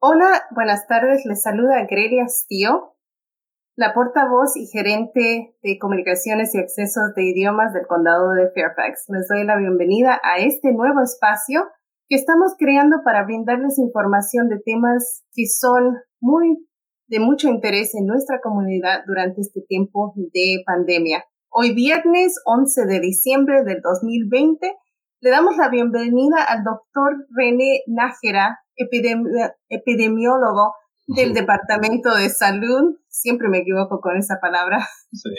Hola, buenas tardes. Les saluda Grelia Stío, la portavoz y gerente de comunicaciones y accesos de idiomas del condado de Fairfax. Les doy la bienvenida a este nuevo espacio que estamos creando para brindarles información de temas que son muy de mucho interés en nuestra comunidad durante este tiempo de pandemia. Hoy viernes 11 de diciembre del 2020 le damos la bienvenida al doctor René Nájera, epidemiólogo del Departamento de Salud, siempre me equivoco con esa palabra, sí.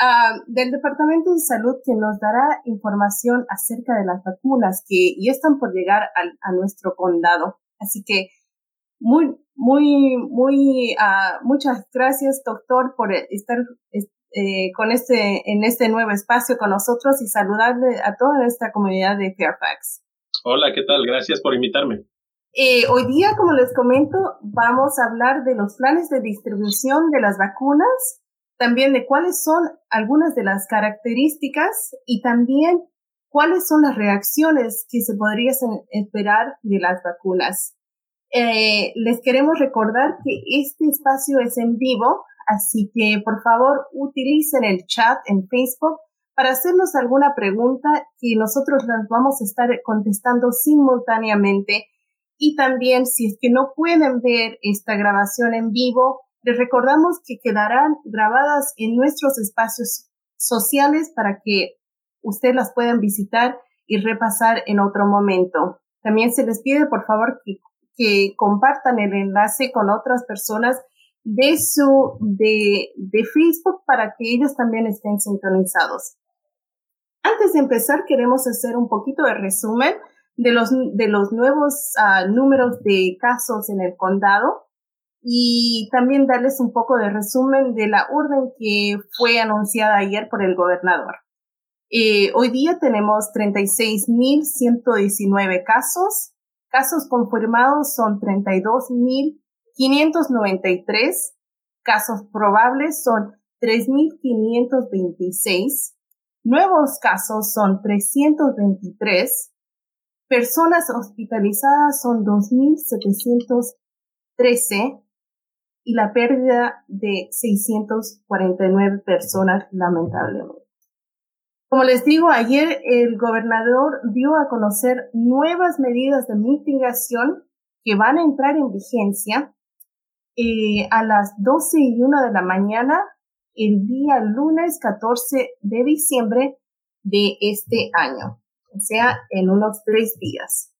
uh, del Departamento de Salud que nos dará información acerca de las vacunas que ya están por llegar a, a nuestro condado. Así que muy, muy, muy, uh, muchas gracias, doctor, por estar eh, con este, en este nuevo espacio con nosotros y saludarle a toda esta comunidad de Fairfax. Hola, ¿qué tal? Gracias por invitarme. Eh, hoy día, como les comento, vamos a hablar de los planes de distribución de las vacunas, también de cuáles son algunas de las características y también cuáles son las reacciones que se podrían esperar de las vacunas. Eh, les queremos recordar que este espacio es en vivo, Así que por favor utilicen el chat en Facebook para hacernos alguna pregunta que nosotros las vamos a estar contestando simultáneamente. Y también si es que no pueden ver esta grabación en vivo, les recordamos que quedarán grabadas en nuestros espacios sociales para que ustedes las puedan visitar y repasar en otro momento. También se les pide, por favor, que, que compartan el enlace con otras personas de su, de, de Facebook para que ellos también estén sintonizados. Antes de empezar, queremos hacer un poquito de resumen de los, de los nuevos uh, números de casos en el condado y también darles un poco de resumen de la orden que fue anunciada ayer por el gobernador. Eh, hoy día tenemos 36.119 casos. Casos confirmados son 32.000 593 casos probables son 3.526, nuevos casos son 323, personas hospitalizadas son 2.713 y la pérdida de 649 personas lamentablemente. Como les digo, ayer el gobernador dio a conocer nuevas medidas de mitigación que van a entrar en vigencia eh, a las 12 y 1 de la mañana el día lunes 14 de diciembre de este año, o sea, en unos tres días.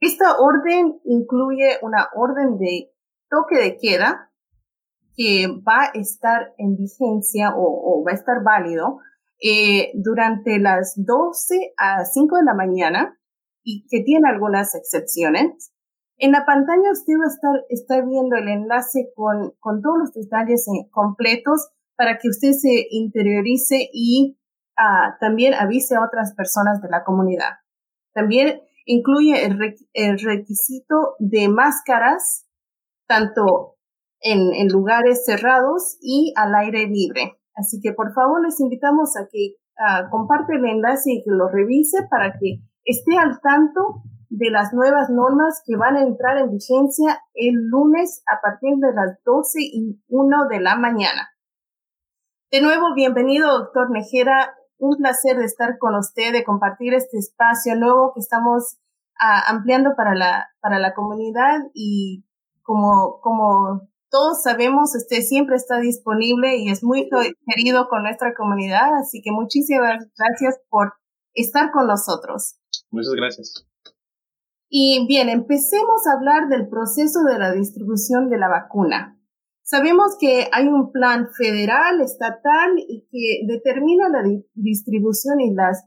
Esta orden incluye una orden de toque de queda que va a estar en vigencia o, va a estar válido eh, durante las 12 a 5 de la mañana y que tiene algunas excepciones. En la pantalla usted va a estar, estar viendo el enlace con, con todos los detalles eh, completos para que usted se interiorice y uh, también avise a otras personas de la comunidad. También incluye el, requisito de máscaras, tanto en, lugares cerrados y al aire libre. Así que por favor les invitamos a que uh, comparte el enlace y que lo revise para que esté al tanto de las nuevas normas que van a entrar en vigencia el lunes a partir de las 12 y 1 de la mañana. De nuevo, bienvenido, doctor Nejera. Un placer de estar con usted, de compartir este espacio nuevo que estamos ah, ampliando para la, para la comunidad y como, como todos sabemos, usted siempre está disponible y es muy querido con nuestra comunidad, así que muchísimas gracias por estar con nosotros. Muchas gracias. Y bien, empecemos a hablar del proceso de la distribución de la vacuna. Sabemos que hay un plan federal, estatal y que determina la distribución y las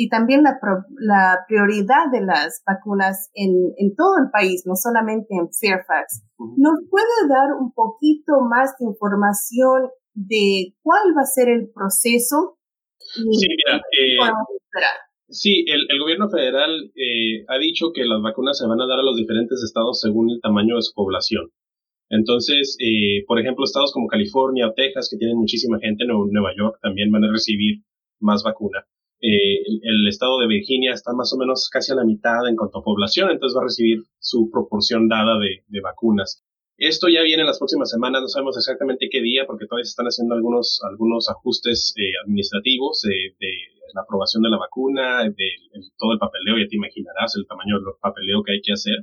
y también la, la prioridad de las vacunas en, en, todo el país, no solamente en Fairfax. ¿Nos puede dar un poquito más de información de cuál va a ser el proceso? Sí, mira, eh, Sí, el, el gobierno federal eh, ha dicho que las vacunas se van a dar a los diferentes estados según el tamaño de su población. Entonces, eh, por ejemplo, estados como California o Texas, que tienen muchísima gente, Nueva York también van a recibir más vacuna. eh, el, estado de Virginia está más o menos casi a la mitad en cuanto a población, entonces va a recibir su proporción dada de, vacunas. Esto ya viene en las próximas semanas, no sabemos exactamente qué día, porque todavía se están haciendo algunos, algunos ajustes eh, administrativos de, la aprobación de la vacuna, de, todo el papeleo, ya te imaginarás el tamaño del papeleo que hay que hacer.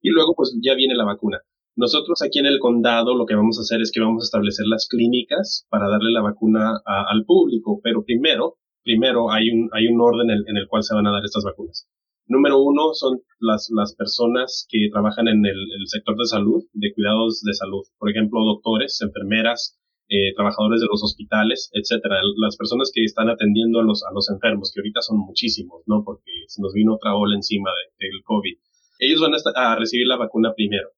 Y luego, pues ya viene la vacuna. Nosotros aquí en el condado lo que vamos a hacer es que vamos a establecer las clínicas para darle la vacuna al público, pero primero primero hay un, hay un orden en, el cual se van a dar estas vacunas. Número uno son las, las personas que trabajan en el, sector de salud, de cuidados de salud. Por ejemplo, doctores, enfermeras, eh, trabajadores de los hospitales, etcétera. Las personas que están atendiendo a los, a los enfermos, que ahorita son muchísimos, ¿no? Porque se nos vino otra ola encima del COVID. Ellos van a, recibir la vacuna primero.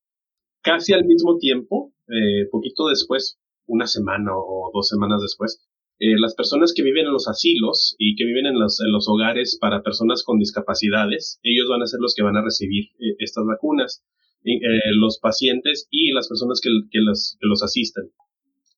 Casi al mismo tiempo, eh, poquito después, una semana o dos semanas después, eh, las personas que viven en los asilos y que viven en los, en los hogares para personas con discapacidades, ellos van a ser los que van a recibir eh, estas vacunas, eh, los pacientes y las personas que, que, los, que los asisten.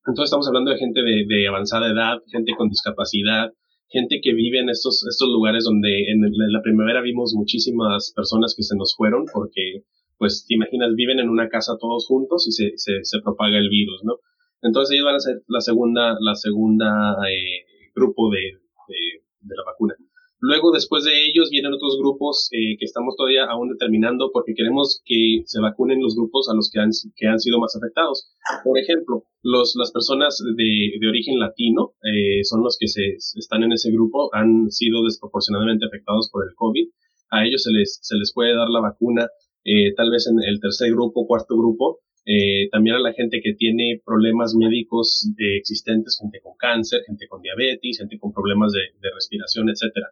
Entonces estamos hablando de gente de, de, avanzada edad, gente con discapacidad, gente que vive en estos, estos lugares donde en, la primavera vimos muchísimas personas que se nos fueron porque, pues, te imaginas, viven en una casa todos juntos y se, se, se propaga el virus, ¿no? Entonces ellos van a ser la segunda, la segunda eh, grupo de, de, la vacuna. Luego, después de ellos, vienen otros grupos eh, que estamos todavía aún determinando porque queremos que se vacunen los grupos a los que han, que han sido más afectados. Por ejemplo, los, las personas de, de origen latino eh, son los que se, están en ese grupo, han sido desproporcionadamente afectados por el COVID. A ellos se les, se les puede dar la vacuna eh, tal vez en el tercer grupo, cuarto grupo, eh, también a la gente que tiene problemas médicos eh, existentes, gente con cáncer, gente con diabetes, gente con problemas de, respiración, etcétera.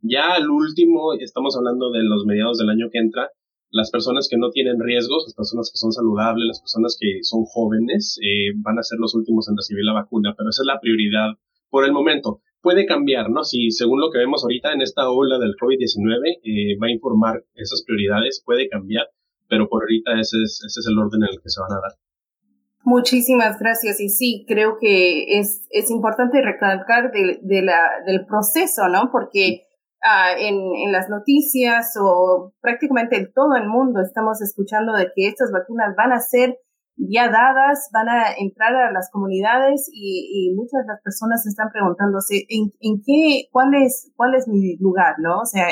Ya al último, estamos hablando de los mediados del año que entra, las personas que no tienen riesgos, las personas que son saludables, las personas que son jóvenes, eh, van a ser los últimos en recibir la vacuna, pero esa es la prioridad por el momento. Puede cambiar, ¿no? Si según lo que vemos ahorita en esta ola del COVID-19 va a informar esas prioridades, puede cambiar, pero por ahorita ese es, ese es el orden en el que se van a dar. Muchísimas gracias. Y sí, creo que es, es importante recalcar de, de la, del proceso, ¿no? Porque uh, en, en las noticias o prácticamente en todo el mundo estamos escuchando de que estas vacunas van a ser ya dadas, van a entrar a las comunidades y, y muchas de las personas están preguntándose en, en qué, cuál es, cuál es mi lugar, ¿no? O sea,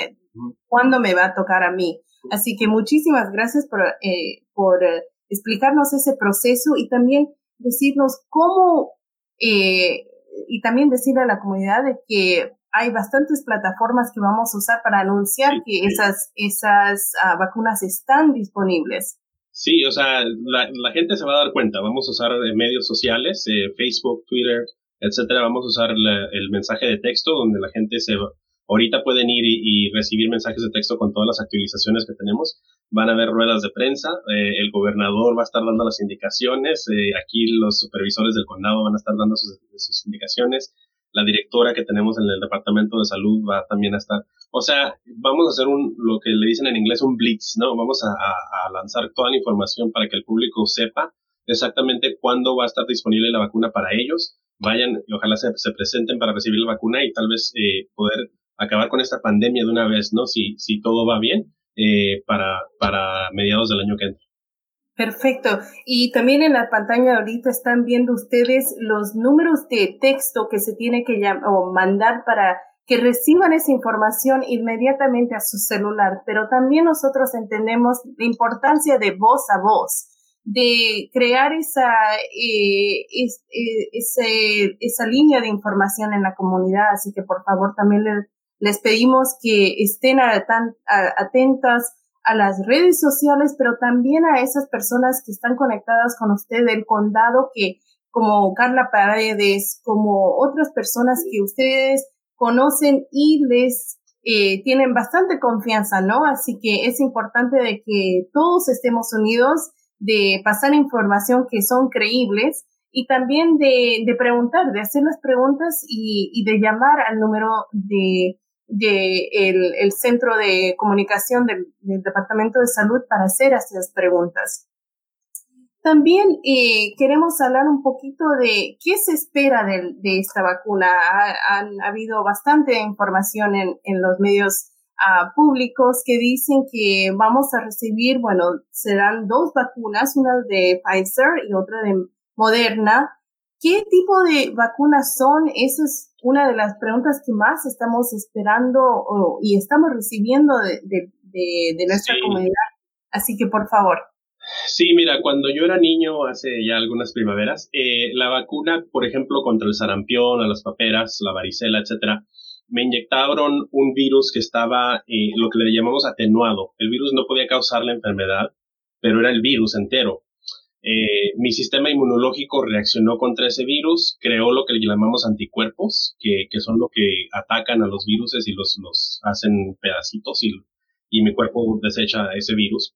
¿cuándo me va a tocar a mí? Así que muchísimas gracias por, eh, por eh, explicarnos ese proceso y también decirnos cómo, eh, y también decirle a la comunidad de que hay bastantes plataformas que vamos a usar para anunciar que esas, esas uh, vacunas están disponibles. Sí, o sea, la, la, gente se va a dar cuenta. Vamos a usar eh, medios sociales, eh, Facebook, Twitter, etcétera. Vamos a usar la, el mensaje de texto donde la gente se va, Ahorita pueden ir y, recibir mensajes de texto con todas las actualizaciones que tenemos. Van a haber ruedas de prensa. Eh, el gobernador va a estar dando las indicaciones. Eh, aquí los supervisores del condado van a estar dando sus, indicaciones. La directora que tenemos en el departamento de salud va también a estar. O sea, vamos a hacer un, lo que le dicen en inglés un blitz, ¿no? Vamos a, lanzar toda la información para que el público sepa exactamente cuándo va a estar disponible la vacuna para ellos. Vayan y ojalá se, presenten para recibir la vacuna y tal vez eh, poder acabar con esta pandemia de una vez, ¿no? Si, si todo va bien, eh, para, para mediados del año que entra. Perfecto. Y también en la pantalla ahorita están viendo ustedes los números de texto que se tiene que o mandar para que reciban esa información inmediatamente a su celular. Pero también nosotros entendemos la importancia de voz a voz, de crear esa, eh, eh esa línea de información en la comunidad. Así que por favor también les les pedimos que estén atentas a las redes sociales, pero también a esas personas que están conectadas con usted del condado, que como Carla Paredes, como otras personas que ustedes conocen y les eh, tienen bastante confianza, ¿no? Así que es importante de que todos estemos unidos, de pasar información que son creíbles y también de, de preguntar, de hacer las preguntas y, y de llamar al número de de el, centro de comunicación del, Departamento de Salud para hacer estas preguntas. También eh, queremos hablar un poquito de qué se espera de, esta vacuna. Ha, han habido bastante información en, los medios uh, públicos que dicen que vamos a recibir, bueno, serán dos vacunas, una de Pfizer y otra de Moderna. ¿Qué tipo de vacunas son? Esa es una de las preguntas que más estamos esperando y estamos recibiendo de, de, de, nuestra comunidad. Así que, por favor. Sí, mira, cuando yo era niño, hace ya algunas primaveras, eh, la vacuna, por ejemplo, contra el sarampión, a las paperas, la varicela, etcétera, me inyectaron un virus que estaba, eh, lo que le llamamos atenuado. El virus no podía causar la enfermedad, pero era el virus entero. Eh, mi sistema inmunológico reaccionó contra ese virus, creó lo que llamamos anticuerpos, que, son lo que atacan a los virus y los, hacen pedacitos y, mi cuerpo desecha ese virus.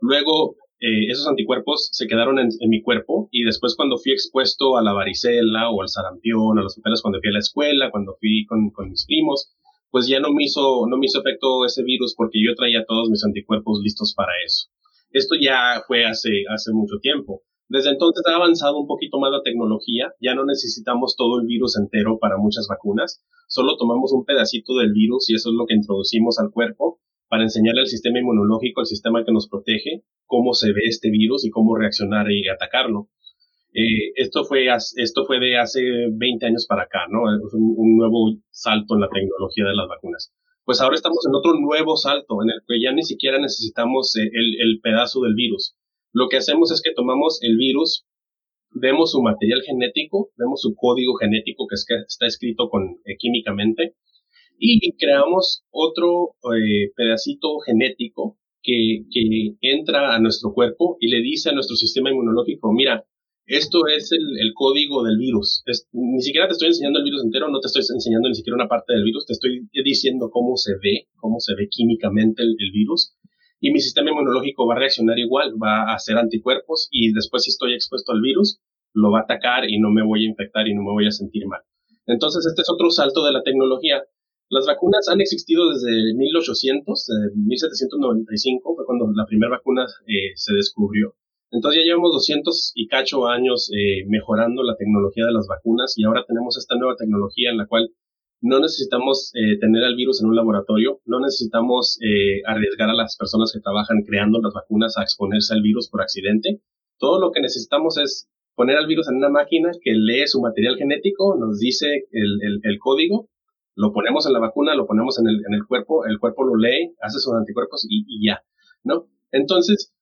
Luego eh, esos anticuerpos se quedaron en, mi cuerpo y después cuando fui expuesto a la varicela o al sarampión, a los papeles cuando fui a la escuela, cuando fui con, con, mis primos, pues ya no me hizo, no me hizo efecto ese virus porque yo traía todos mis anticuerpos listos para eso. Esto ya fue hace, mucho tiempo. Desde entonces ha avanzado un poquito más la tecnología, ya no necesitamos todo el virus entero para muchas vacunas, solo tomamos un pedacito del virus y eso es lo que introducimos al cuerpo para enseñarle al sistema inmunológico, al sistema que nos protege, cómo se ve este virus y cómo reaccionar y atacarlo. Eh, esto, fue, esto fue de hace 20 años para acá, ¿no? Es un, nuevo salto en la tecnología de las vacunas. Pues ahora estamos en otro nuevo salto en el que ya ni siquiera necesitamos eh, el, pedazo del virus. Lo que hacemos es que tomamos el virus, vemos su material genético, vemos su código genético que, es que está escrito eh, químicamente, y creamos otro eh, pedacito genético que, entra a nuestro cuerpo y le dice a nuestro sistema inmunológico, mira, esto es el, código del virus. ni siquiera te estoy enseñando el virus entero, no te estoy enseñando ni siquiera una parte del virus, te estoy diciendo cómo se ve, cómo se ve químicamente el, virus. Y mi sistema inmunológico va a reaccionar igual, va a hacer anticuerpos y después si estoy expuesto al virus, lo va a atacar y no me voy a infectar y no me voy a sentir mal. Entonces, este es otro salto de la tecnología las vacunas han existido desde 1800, 1795 fue cuando la primera vacuna eh, se descubrió. Entonces ya llevamos 200 y cacho años eh, mejorando la tecnología de las vacunas y ahora tenemos esta nueva tecnología en la cual no necesitamos eh, tener al virus en un laboratorio, no necesitamos arriesgar a las personas que trabajan creando las vacunas a exponerse al virus por accidente. Todo lo que necesitamos es poner al virus en una máquina que lee su material genético, nos dice el, el código lo ponemos en la vacuna, lo ponemos en el, en el cuerpo, el cuerpo lo lee, hace sus anticuerpos y, y ya, ¿no? Entonces,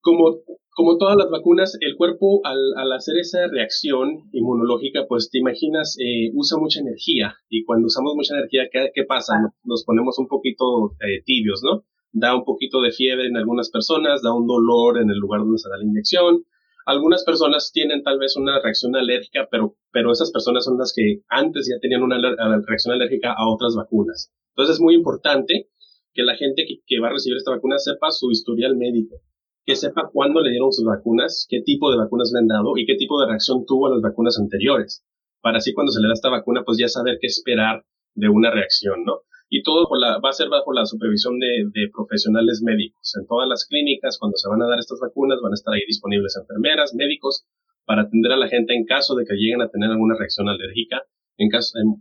como, como todas las vacunas, el cuerpo al, al hacer esa reacción inmunológica, pues te imaginas, eh, usa mucha energía y cuando usamos mucha energía, ¿qué, qué pasa? Nos ponemos un poquito eh, tibios, ¿no? Da un poquito de fiebre en algunas personas, da un dolor en el lugar donde se da la inyección, algunas personas tienen tal vez una reacción alérgica, pero, pero esas personas son las que antes ya tenían una reacción alérgica a otras vacunas. Entonces es muy importante que la gente que, va a recibir esta vacuna sepa su historial médico, que sepa cuándo le dieron sus vacunas, qué tipo de vacunas le han dado y qué tipo de reacción tuvo a las vacunas anteriores, para así cuando se le da esta vacuna, pues ya saber qué esperar de una reacción, ¿no? y todo va a ser bajo la supervisión de, profesionales médicos. En todas las clínicas, cuando se van a dar estas vacunas, van a estar ahí disponibles enfermeras, médicos, para atender a la gente en caso de que lleguen a tener alguna reacción alérgica. En,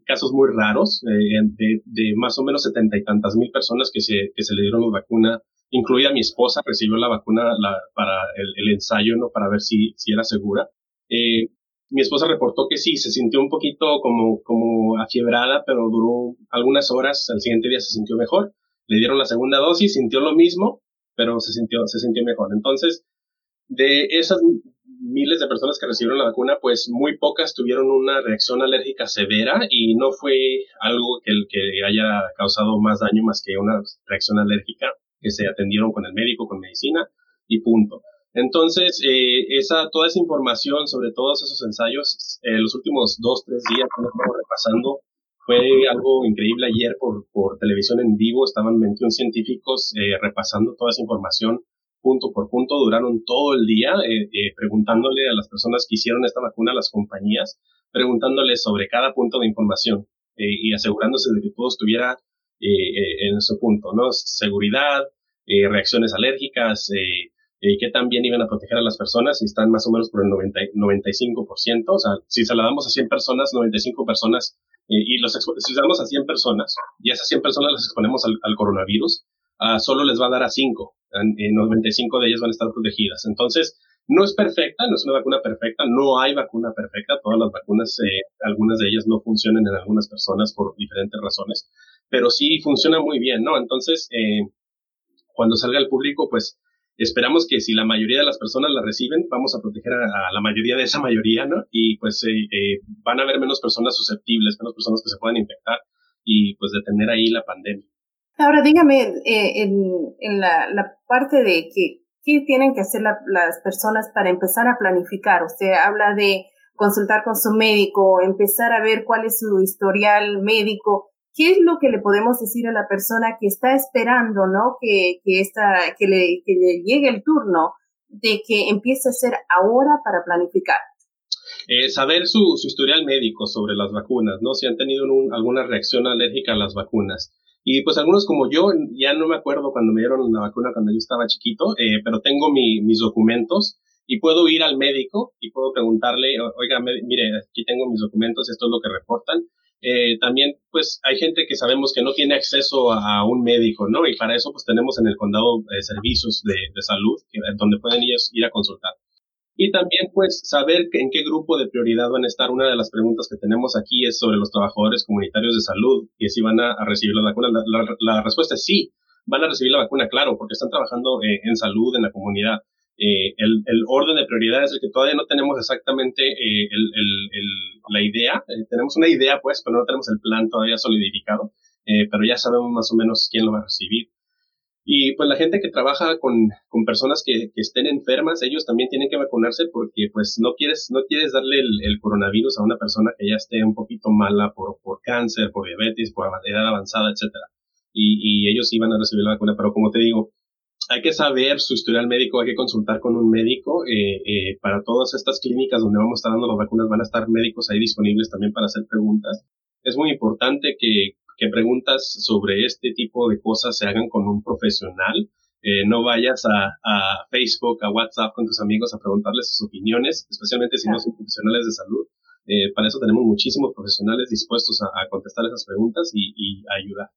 casos muy raros, eh, de, más o menos setenta y tantas mil personas que se, que se le dieron la vacuna, incluida mi esposa, recibió la vacuna para el, ensayo, ¿no? Para ver si, si era segura. Eh, mi esposa reportó que sí, se sintió un poquito como, como afiebrada, pero duró algunas horas, al siguiente día se sintió mejor. Le dieron la segunda dosis, sintió lo mismo, pero se sintió, se sintió mejor. Entonces, de esas miles de personas que recibieron la vacuna, pues muy pocas tuvieron una reacción alérgica severa y no fue algo que, que haya causado más daño más que una reacción alérgica que se atendieron con el médico, con medicina y punto. Entonces, eh, esa, toda esa información sobre todos esos ensayos, eh, los últimos dos, tres días repasando, fue algo increíble. Ayer por, por televisión en vivo estaban 21 científicos eh, repasando toda esa información punto por punto. Duraron todo el día eh, eh, preguntándole a las personas que hicieron esta vacuna, a las compañías, preguntándoles sobre cada punto de información eh, y asegurándose de que todo estuviera en su punto, ¿no? Seguridad, reacciones alérgicas, que también iban a proteger a las personas y están más o menos por el 90, 95%. O sea, si se la damos a 100 personas, 95 personas, y los si se a 100 personas y esas 100 personas las exponemos al, coronavirus, uh, solo les va a dar a 5. En 95 de ellas van a estar protegidas. Entonces, no es perfecta, no es una vacuna perfecta, no hay vacuna perfecta, todas las vacunas, eh, algunas de ellas no funcionan en algunas personas por diferentes razones, pero sí funciona muy bien, ¿no? Entonces, eh, cuando salga al público, pues esperamos que si la mayoría de las personas la reciben, vamos a proteger a, la mayoría de esa mayoría, ¿no? Y pues eh, eh, van a haber menos personas susceptibles, menos personas que se puedan infectar y pues detener ahí la pandemia. Ahora dígame, eh, en, la, parte de que, ¿qué tienen que hacer las personas para empezar a planificar? Usted habla de consultar con su médico, empezar a ver cuál es su historial médico, ¿qué es lo que le podemos decir a la persona que está esperando, ¿no? Que, que, que, le, llegue el turno de que empiece a ser ahora para planificar? Eh, saber su, su, historial médico sobre las vacunas, ¿no? Si han tenido alguna reacción alérgica a las vacunas. Y pues algunos como yo, ya no me acuerdo cuando me dieron la vacuna cuando yo estaba chiquito, eh, pero tengo mi, mis documentos y puedo ir al médico y puedo preguntarle, oiga, mire, aquí tengo mis documentos, esto es lo que reportan. Eh, también, pues, hay gente que sabemos que no tiene acceso a, un médico, ¿no? Y para eso, pues, tenemos en el condado eh, servicios de, salud donde pueden ellos ir a consultar. Y también, pues, saber en qué grupo de prioridad van a estar. Una de las preguntas que tenemos aquí es sobre los trabajadores comunitarios de salud y si van a, recibir la vacuna. La, respuesta es sí, van a recibir la vacuna, claro, porque están trabajando eh, en salud en la comunidad. Eh, el, orden de prioridades es el que todavía no tenemos exactamente eh, la idea. Tenemos una idea, pues, pero no tenemos el plan todavía solidificado. pero ya sabemos más o menos quién lo va a recibir. Y pues la gente que trabaja con, con personas que, estén enfermas, ellos también tienen que vacunarse porque pues no quieres, no quieres darle el, el, coronavirus a una persona que ya esté un poquito mala por, por cáncer, por diabetes, por edad avanzada, etcétera. Y, y ellos iban a recibir la vacuna, pero como te digo, hay que saber su historial médico, hay que consultar con un médico. Eh, eh, para todas estas clínicas donde vamos a estar dando las vacunas van a estar médicos ahí disponibles también para hacer preguntas. Es muy importante que, que preguntas sobre este tipo de cosas se hagan con un profesional. Eh, no vayas a, a, Facebook, a WhatsApp con tus amigos a preguntarles sus opiniones, especialmente si no son profesionales de salud. Eh, para eso tenemos muchísimos profesionales dispuestos a, a contestar esas preguntas y, y a ayudar.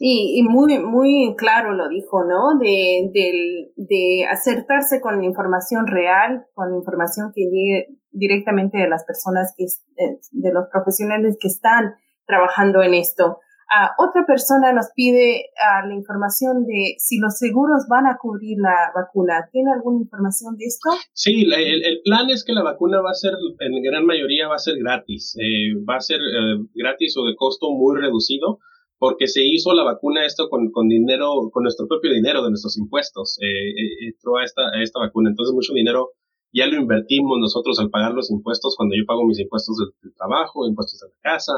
Y, y, muy, muy claro lo dijo, ¿no? De, de, de acertarse con la información real, con la información que llegue directamente de las personas que, eh, de los profesionales que están trabajando en esto. Uh, otra persona nos pide uh, la información de si los seguros van a cubrir la vacuna. ¿Tiene alguna información de esto? Sí, el, el plan es que la vacuna va a ser, en gran mayoría va a ser gratis. Eh, va a ser eh, gratis o de costo muy reducido porque se hizo la vacuna esto con, con dinero, con nuestro propio dinero de nuestros impuestos, eh, eh, entró a esta, a esta vacuna. Entonces mucho dinero ya lo invertimos nosotros al pagar los impuestos cuando yo pago mis impuestos del, trabajo, impuestos de la casa,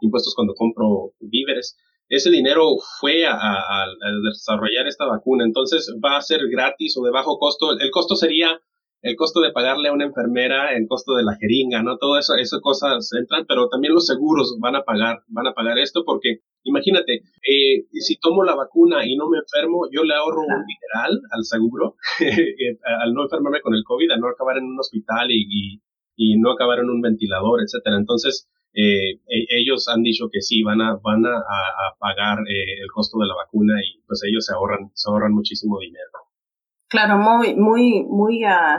impuestos cuando compro víveres. Ese dinero fue a, a, a, desarrollar esta vacuna, entonces va a ser gratis o de bajo costo. El costo sería el costo de pagarle a una enfermera, el costo de la jeringa, ¿no? Todo eso, esas cosas entran, pero también los seguros van a pagar, van a pagar esto porque imagínate, eh, si tomo la vacuna y no me enfermo, yo le ahorro un dineral al seguro, eh, al no enfermarme con el COVID, al no acabar en un hospital y, y, no acabar en un ventilador, etcétera. Entonces, eh, e, ellos han dicho que sí, van a, van a, a pagar eh, el costo de la vacuna y pues ellos se ahorran, se ahorran muchísimo dinero. Claro, muy, muy, muy uh,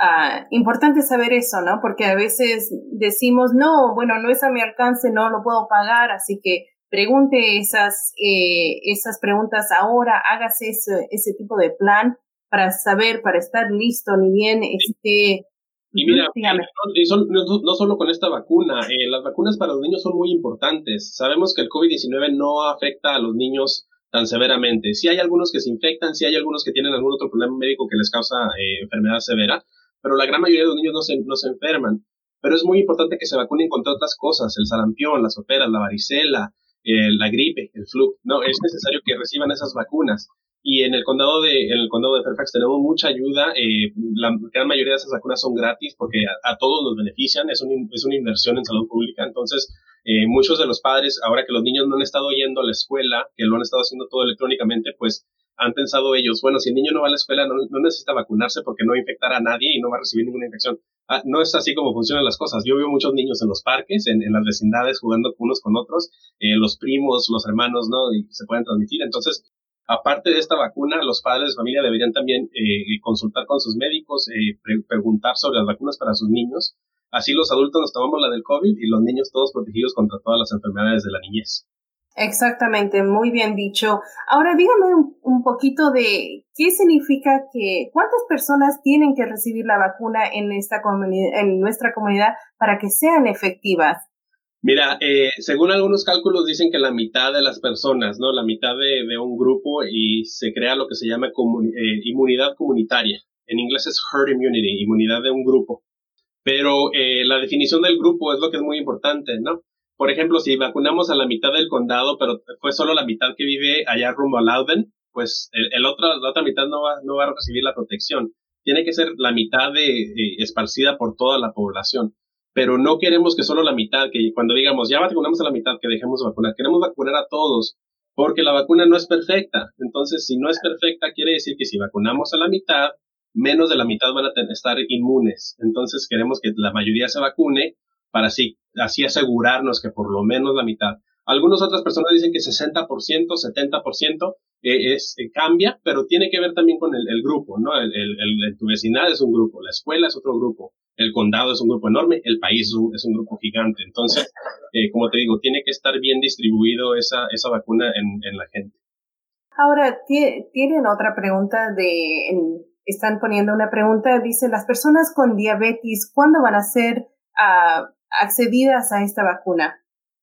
uh, importante saber eso, ¿no? Porque a veces decimos, no, bueno, no es a mi alcance, no lo puedo pagar, así que pregunte esas, eh, esas preguntas ahora, hágase ese, ese tipo de plan para saber, para estar listo, ni bien esté y mira, no, no, solo con esta vacuna, eh, las vacunas para los niños son muy importantes. Sabemos que el COVID-19 no afecta a los niños tan severamente. Si hay algunos que se infectan, si hay algunos que tienen algún otro problema médico que les causa eh, enfermedad severa, pero la gran mayoría de los niños no se, no se enferman. Pero es muy importante que se vacunen contra otras cosas, el sarampión, las operas, la varicela, eh, la gripe, el flu. No, es necesario que reciban esas vacunas. Y en el condado de, en el condado de Fairfax tenemos mucha ayuda. Eh, la gran mayoría de esas vacunas son gratis porque a, todos nos benefician. Es, un, es una inversión en salud pública. Entonces, eh, muchos de los padres, ahora que los niños no han estado yendo a la escuela, que lo han estado haciendo todo electrónicamente, pues han pensado ellos, bueno, si el niño no va a la escuela no, necesita vacunarse porque no va a infectar a nadie y no va a recibir ninguna infección. Ah, no es así como funcionan las cosas. Yo veo muchos niños en los parques, en, las vecindades, jugando unos con otros, eh, los primos, los hermanos, ¿no? Y se pueden transmitir. Entonces, aparte de esta vacuna, los padres de familia deberían también eh, consultar con sus médicos, eh, preguntar sobre las vacunas para sus niños. Así los adultos nos tomamos la del COVID y los niños todos protegidos contra todas las enfermedades de la niñez. Exactamente, muy bien dicho. Ahora dígame un, poquito de qué significa que cuántas personas tienen que recibir la vacuna en esta en nuestra comunidad para que sean efectivas. Mira, eh, según algunos cálculos dicen que la mitad de las personas, ¿no? La mitad de, un grupo y se crea lo que se llama eh, inmunidad comunitaria. En inglés es herd immunity, inmunidad de un grupo. Pero eh, la definición del grupo es lo que es muy importante, ¿no? por ejemplo, si vacunamos a la mitad del condado, pero fue solo la mitad que vive allá rumbo a Loudon, pues la otra mitad no va, no va a recibir la protección. Tiene que ser la mitad de, esparcida por toda la población. Pero no queremos que solo la mitad, que cuando digamos ya vacunamos a la mitad, que dejemos de vacunar. Queremos vacunar a todos, porque la vacuna no es perfecta. Entonces, si no es perfecta, quiere decir que si vacunamos a la mitad, menos de la mitad van a estar inmunes. Entonces, queremos que la mayoría se vacune para así, así asegurarnos que por lo menos la mitad. Algunas otras personas dicen que 60%, 70% eh, es, eh, cambia, pero tiene que ver también con el, grupo, ¿no? El, el, tu vecindad es un grupo, la escuela es otro grupo, el condado es un grupo enorme, el país es un, grupo gigante. Entonces, eh, como te digo, tiene que estar bien distribuido esa, esa vacuna en, en la gente. Ahora, tienen otra pregunta de, están poniendo una pregunta, dice, las personas con diabetes, ¿cuándo van a ser uh, accedidas a esta vacuna?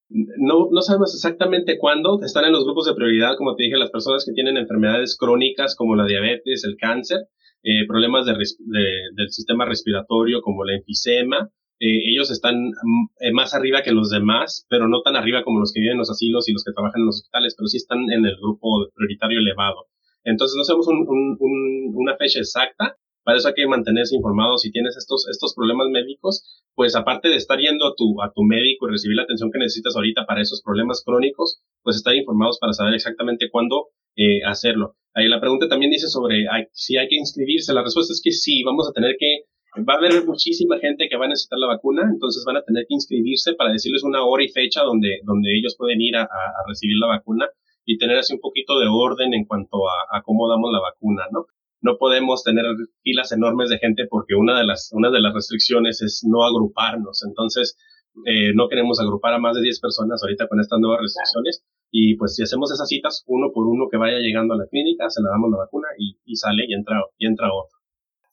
No, no sabemos exactamente cuándo. Están en los grupos de prioridad, como te dije, las personas que tienen enfermedades crónicas como la diabetes, el cáncer, eh, problemas de, del sistema respiratorio como la enfisema. Eh, ellos están mm, eh, más arriba que los demás, pero no tan arriba como los que viven en los asilos y los que trabajan en los hospitales, pero sí están en el grupo prioritario elevado. Entonces no sabemos una fecha exacta, para eso hay que mantenerse informado. Si tienes estos, estos problemas médicos, pues aparte de estar yendo a tu, a tu médico y recibir la atención que necesitas ahorita para esos problemas crónicos, pues estar informados para saber exactamente cuándo eh, hacerlo. Ahí la pregunta también dice sobre si hay que inscribirse. La respuesta es que sí, vamos a tener que, va a haber muchísima gente que va a necesitar la vacuna, entonces van a tener que inscribirse para decirles una hora y fecha donde, donde ellos pueden ir a, a recibir la vacuna y tener así un poquito de orden en cuanto a, a cómo damos la vacuna, ¿no? No podemos tener filas enormes de gente porque una de las, una de las restricciones es no agruparnos. Entonces, eh, no queremos agrupar a más de 10 personas ahorita con estas nuevas restricciones. Y pues si hacemos esas citas uno por uno que vaya llegando a la clínica, se le damos la vacuna y, y sale y entra, y entra otro.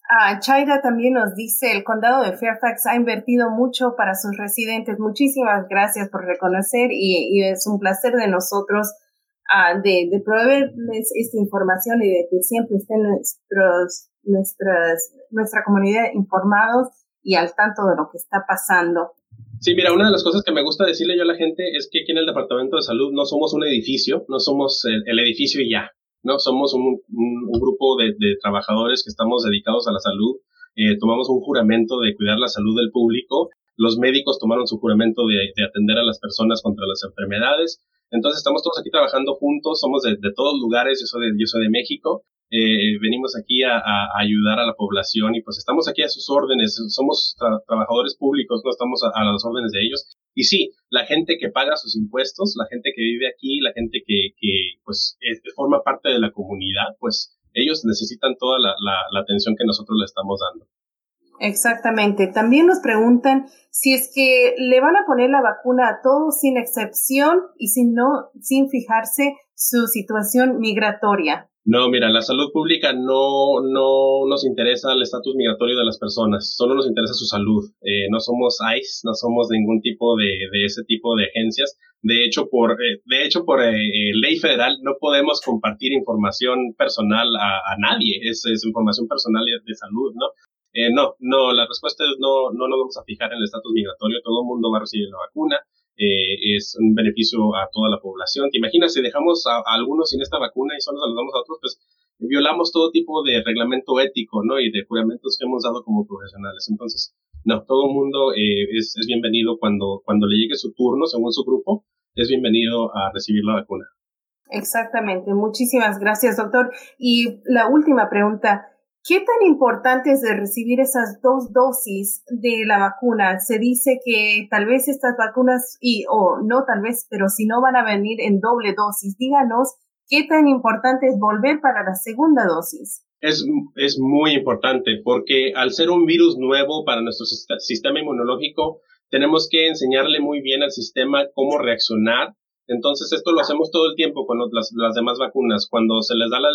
Ah, Chaira también nos dice, el condado de Fairfax ha invertido mucho para sus residentes. Muchísimas gracias por reconocer y, y es un placer de nosotros de, proveerles esta información y de que siempre estén nuestros, nuestras, nuestra comunidad informados y al tanto de lo que está pasando. Sí, mira, una de las cosas que me gusta decirle yo a la gente es que aquí en el Departamento de Salud no somos un edificio, no somos el, edificio y ya, no, somos un, grupo de, trabajadores que estamos dedicados a la salud, eh, tomamos un juramento de cuidar la salud del público, los médicos tomaron su juramento de atender a las personas contra las enfermedades, entonces estamos todos aquí trabajando juntos, somos de, todos lugares, yo soy de, yo soy de México, eh, venimos aquí a, ayudar a la población y pues estamos aquí a sus órdenes, somos trabajadores públicos, no estamos a, las órdenes de ellos. Y sí, la gente que paga sus impuestos, la gente que vive aquí, la gente que, que pues forma parte de la comunidad, pues ellos necesitan toda la, la atención que nosotros le estamos dando. Exactamente. También nos preguntan si es que le van a poner la vacuna a todos sin excepción y si no, sin fijarse su situación migratoria. No, mira, la salud pública no, no nos interesa el estatus migratorio de las personas, solo nos interesa su salud. Eh, no somos ICE, no somos ningún tipo de, de ese tipo de agencias. De hecho, por, eh, de hecho, por eh, ley federal no podemos compartir información personal a, a nadie. Es, es, información personal de salud, ¿no? Eh, no, no, la respuesta es no, no nos vamos a fijar en el estatus migratorio, todo el mundo va a recibir la vacuna, eh, es un beneficio a toda la población. ¿Te imaginas si dejamos a, algunos sin esta vacuna y solo nos damos a otros? Pues violamos todo tipo de reglamento ético, ¿no? Y de juramentos que hemos dado como profesionales. Entonces, no, todo el mundo eh, es, es bienvenido cuando, cuando le llegue su turno, según su grupo, es bienvenido a recibir la vacuna. Exactamente. Muchísimas gracias, doctor. Y la última pregunta. ¿Qué tan importante es recibir esas dos dosis de la vacuna? Se dice que tal vez estas vacunas, y o no tal vez, pero si no van a venir en doble dosis. Díganos qué tan importante es volver para la segunda dosis. Es, es muy importante porque al ser un virus nuevo para nuestro sistema inmunológico, tenemos que enseñarle muy bien al sistema cómo reaccionar entonces, esto lo hacemos todo el tiempo con las, las demás vacunas. Cuando se les da la,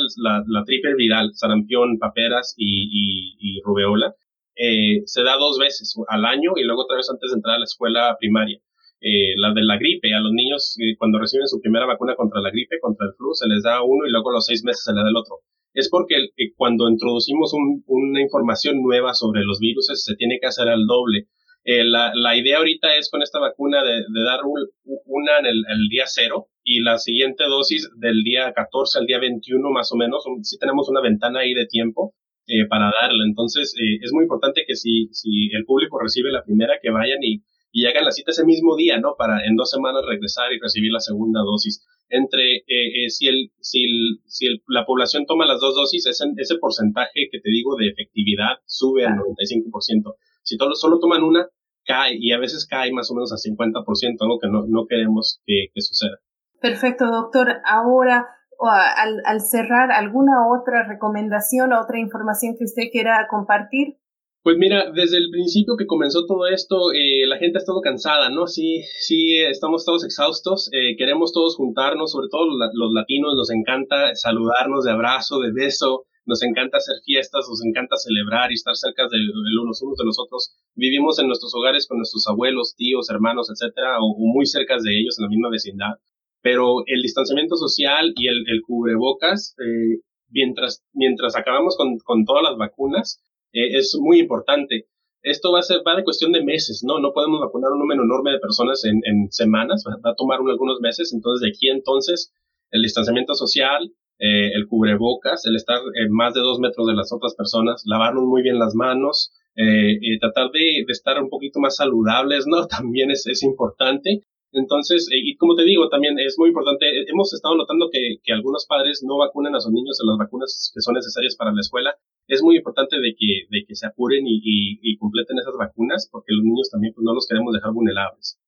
la, triple viral, sarampión, paperas y, y, y rubeola, eh, se da dos veces al año y luego otra vez antes de entrar a la escuela primaria. Eh, la de la gripe, a los niños eh, cuando reciben su primera vacuna contra la gripe, contra el flu, se les da uno y luego a los seis meses se les da el otro. Es porque eh, cuando introducimos un, una información nueva sobre los virus se tiene que hacer al doble. Eh, la, la, idea ahorita es con esta vacuna de, de dar una en el, el, día cero y la siguiente dosis del día 14 al día 21 más o menos. Si tenemos una ventana ahí de tiempo eh, para darla. Entonces eh, es muy importante que si, si el público recibe la primera, que vayan y, y hagan la cita ese mismo día, ¿no? Para en dos semanas regresar y recibir la segunda dosis. Entre eh, eh si, el, si, el, si el, la población toma las dos dosis, ese, ese porcentaje que te digo de efectividad sube al 95%. Si todos solo toman una, cae y a veces cae más o menos a 50%, algo que no, no queremos que, que suceda. Perfecto, doctor. Ahora, al, al cerrar, ¿alguna otra recomendación, otra información que usted quiera compartir? Pues mira, desde el principio que comenzó todo esto, eh, la gente ha estado cansada, ¿no? Sí, sí, estamos todos exhaustos, eh, queremos todos juntarnos, sobre todo los, los, latinos, nos encanta saludarnos de abrazo, de beso, nos encanta hacer fiestas, nos encanta celebrar y estar cerca de, los unos de los otros. Vivimos en nuestros hogares con nuestros abuelos, tíos, hermanos, etcétera, o, muy cerca de ellos en la misma vecindad. Pero el distanciamiento social y el, cubrebocas, eh, mientras, mientras acabamos con, todas las vacunas, eh, es muy importante. Esto va a ser, va de cuestión de meses, ¿no? No podemos vacunar un número enorme de personas en, semanas, va, a tomar algunos meses. Entonces, de aquí entonces, el distanciamiento social, eh, el cubrebocas, el estar más de dos metros de las otras personas, lavarnos muy bien las manos, eh, tratar de, estar un poquito más saludables, ¿no? También es, es importante. Entonces, eh, y como te digo, también es muy importante, hemos estado notando que, que algunos padres no vacunan a sus niños en las vacunas que son necesarias para la escuela. Es muy importante de que, de que se apuren y, y, y completen esas vacunas, porque los niños también pues, no los queremos dejar vulnerables.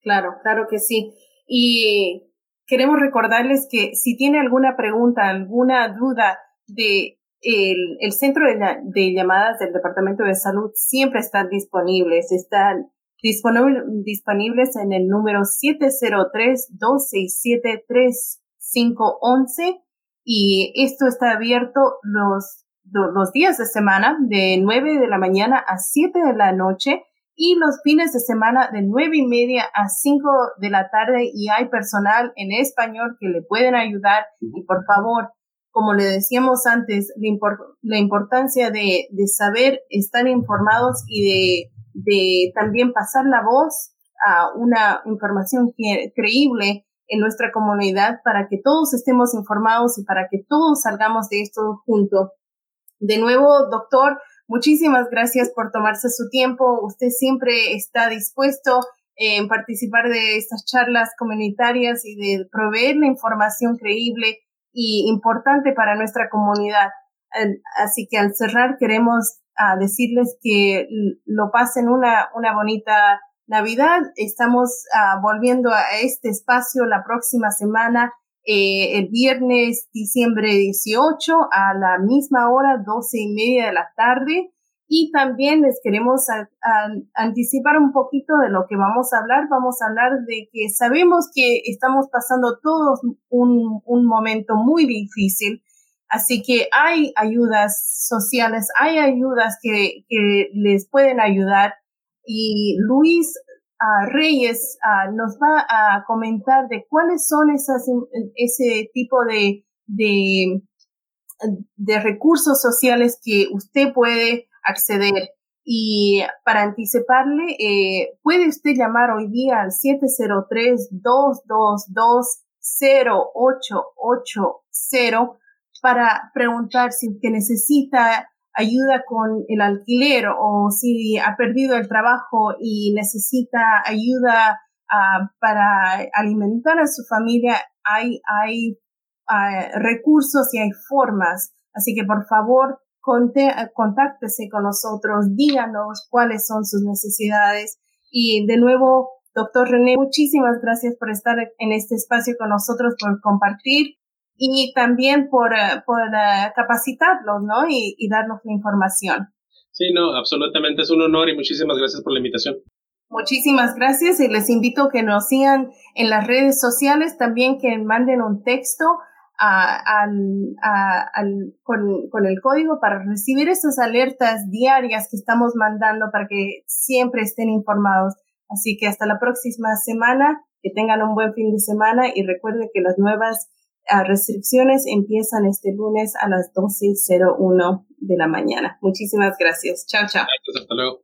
Claro, claro que sí. Y queremos recordarles que si tiene alguna pregunta, alguna duda de el, centro de, llamadas del Departamento de Salud siempre están disponibles. Están disponible, disponibles en el número 703-267-3511 y esto está abierto los, los días de semana de 9 de la mañana a 7 de la noche y los fines de semana de nueve y media a cinco de la tarde y hay personal en español que le pueden ayudar y por favor, como le decíamos antes, la, importancia de, de, saber estar informados y de, de, también pasar la voz a una información creíble en nuestra comunidad para que todos estemos informados y para que todos salgamos de esto juntos. De nuevo, doctor, Muchísimas gracias por tomarse su tiempo. Usted siempre está dispuesto en participar de estas charlas comunitarias y de proveer la información creíble y importante para nuestra comunidad. Así que al cerrar queremos ah, decirles que lo pasen una, una bonita Navidad. Estamos ah, volviendo a este espacio la próxima semana eh, el viernes diciembre 18 a la misma hora, 12 y media de la tarde. Y también les queremos anticipar un poquito de lo que vamos a hablar. Vamos a hablar de que sabemos que estamos pasando todos un, un momento muy difícil. Así que hay ayudas sociales, hay ayudas que, que les pueden ayudar. Y Luis Reyes nos va a comentar de cuáles son ese tipo de, de, de recursos sociales que usted puede acceder. Y para anticiparle, eh, puede usted llamar hoy día al 703-222-0880 para preguntar si usted necesita ayuda con el alquiler o si ha perdido el trabajo y necesita ayuda uh, para alimentar a su familia, hay, hay uh, recursos y hay formas. Así que por favor, contáctese con nosotros, díganos cuáles son sus necesidades. Y de nuevo, doctor René, muchísimas gracias por estar en este espacio con nosotros, por compartir y también por, uh, por uh, capacitarlos, ¿no? Y, y darnos la información. Sí, no, absolutamente es un honor y muchísimas gracias por la invitación. Muchísimas gracias y les invito a que nos sigan en las redes sociales, también que manden un texto a, al, con, con, el código para recibir esas alertas diarias que estamos mandando para que siempre estén informados. Así que hasta la próxima semana, que tengan un buen fin de semana y recuerden que las nuevas ah, restricciones empiezan este lunes a las 12.01 de la mañana. Muchísimas gracias. Chao, chao. hasta luego.